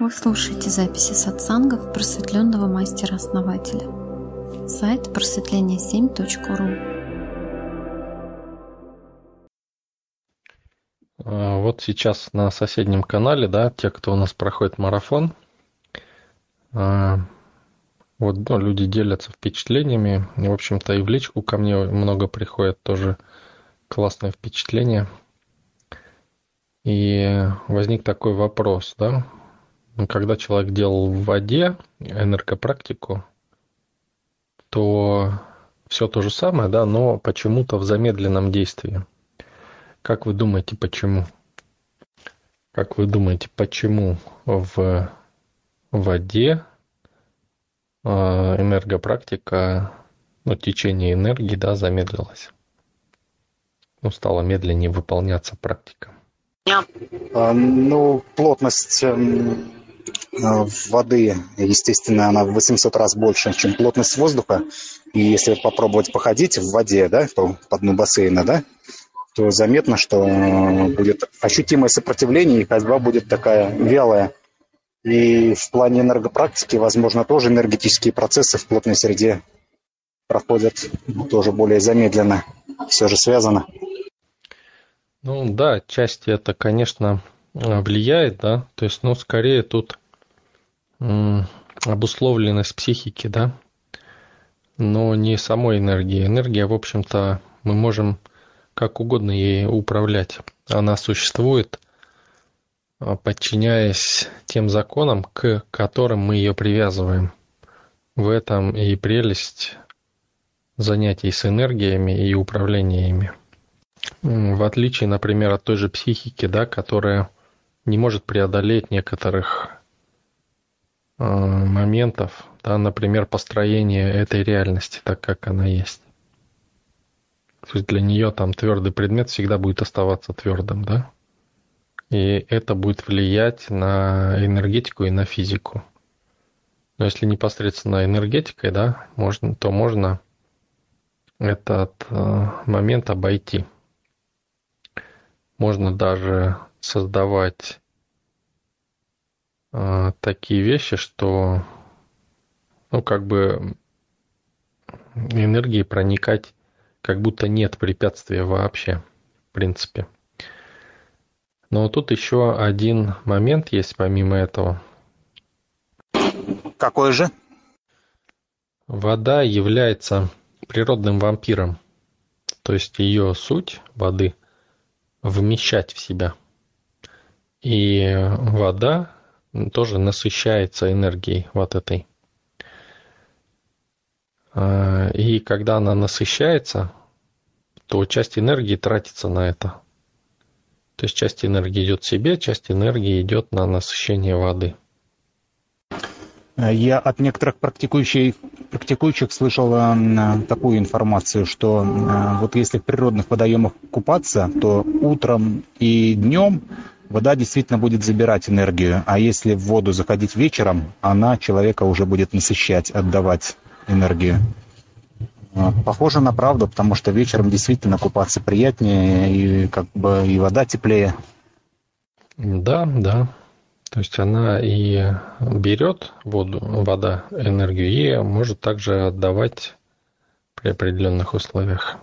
Вы слушаете записи сатсангов просветленного мастера-основателя. Сайт просветление7.ру а, Вот сейчас на соседнем канале, да, те, кто у нас проходит марафон, а, вот ну, люди делятся впечатлениями. В общем-то, и в личку ко мне много приходит тоже классные впечатления. И возник такой вопрос, да, когда человек делал в воде энергопрактику, то все то же самое, да, но почему-то в замедленном действии. Как вы думаете, почему? Как вы думаете, почему в воде а, энергопрактика, ну, течение энергии, да, замедлилось? Ну, стала медленнее выполняться практика. А, ну, плотность эм, воды, естественно, она в 800 раз больше, чем плотность воздуха. И если попробовать походить в воде, да, по, по дну бассейна, да, то заметно, что будет ощутимое сопротивление, и ходьба будет такая вялая. И в плане энергопрактики, возможно, тоже энергетические процессы в плотной среде проходят тоже более замедленно. Все же связано. Ну да, части это, конечно, влияет, да. То есть, ну, скорее тут обусловленность психики, да, но не самой энергии. Энергия, в общем-то, мы можем как угодно ей управлять. Она существует, а, подчиняясь тем законам, к которым мы ее привязываем. В этом и прелесть занятий с энергиями и управления ими. В отличие, например, от той же психики, да, которая не может преодолеть некоторых моментов, да, например, построение этой реальности, так как она есть. То есть для нее там твердый предмет всегда будет оставаться твердым, да? И это будет влиять на энергетику и на физику. Но если непосредственно энергетикой, да, можно, то можно этот э, момент обойти. Можно даже создавать а, такие вещи, что ну, как бы энергии проникать как будто нет препятствия вообще, в принципе. Но тут еще один момент есть помимо этого. Какой же? Вода является природным вампиром. То есть ее суть воды вмещать в себя. И вода тоже насыщается энергией вот этой. А, и когда она насыщается, то часть энергии тратится на это. То есть часть энергии идет себе, часть энергии идет на насыщение воды. Я от некоторых практикующих, практикующих слышал э, такую информацию, что э, вот если в природных водоемах купаться, то утром и днем вода действительно будет забирать энергию, а если в воду заходить вечером, она человека уже будет насыщать, отдавать энергию. А, похоже на правду, потому что вечером действительно купаться приятнее, и как бы и вода теплее. Да, да. То есть она и берет воду, вода, энергию, и может также отдавать при определенных условиях.